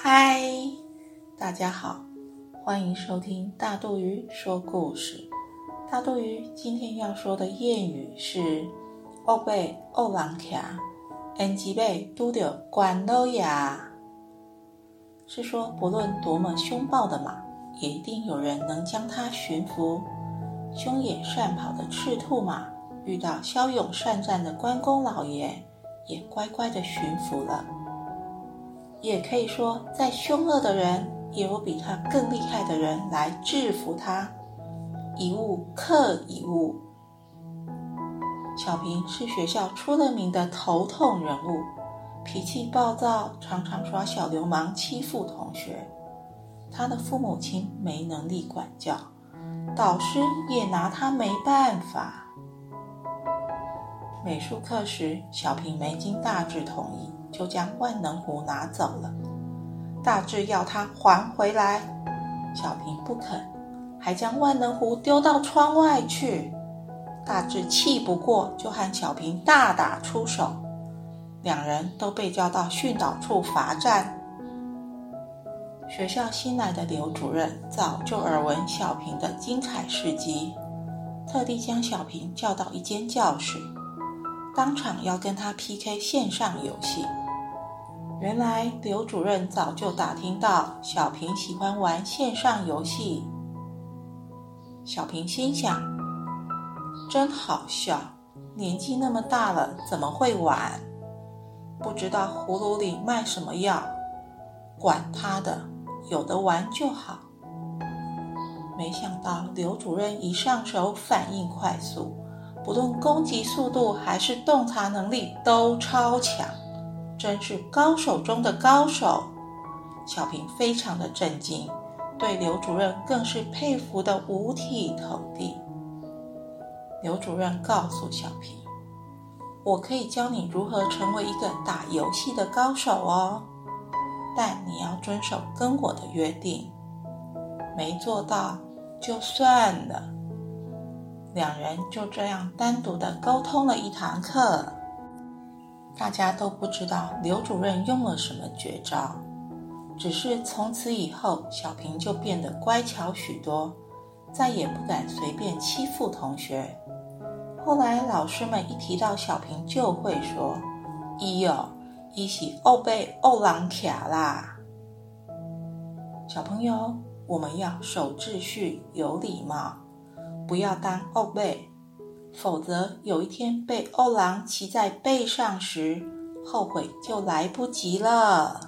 嗨，大家好，欢迎收听大肚鱼说故事。大肚鱼今天要说的谚语是“欧贝欧狼卡，恩吉贝都丢关老呀”，是说不论多么凶暴的马，也一定有人能将它驯服。凶野善跑的赤兔马，遇到骁勇善战的关公老爷，也乖乖的驯服了。也可以说，再凶恶的人，也有比他更厉害的人来制服他。一物克一物。小平是学校出了名的头痛人物，脾气暴躁，常常耍小流氓欺负同学。他的父母亲没能力管教，导师也拿他没办法。美术课时，小平没经大志同意。就将万能壶拿走了，大志要他还回来，小平不肯，还将万能壶丢到窗外去。大志气不过，就和小平大打出手，两人都被叫到训导处罚站。学校新来的刘主任早就耳闻小平的精彩事迹，特地将小平叫到一间教室。当场要跟他 PK 线上游戏。原来刘主任早就打听到小平喜欢玩线上游戏。小平心想：真好笑，年纪那么大了怎么会玩？不知道葫芦里卖什么药？管他的，有的玩就好。没想到刘主任一上手反应快速。不论攻击速度还是洞察能力都超强，真是高手中的高手。小平非常的震惊，对刘主任更是佩服的五体投地。刘主任告诉小平：“我可以教你如何成为一个打游戏的高手哦，但你要遵守跟我的约定，没做到就算了。”两人就这样单独的沟通了一堂课，大家都不知道刘主任用了什么绝招，只是从此以后，小平就变得乖巧许多，再也不敢随便欺负同学。后来老师们一提到小平，就会说：“一哦，一喜欧贝欧狼卡啦。”小朋友，我们要守秩序，有礼貌。不要当欧贝，否则有一天被欧狼骑在背上时，后悔就来不及了。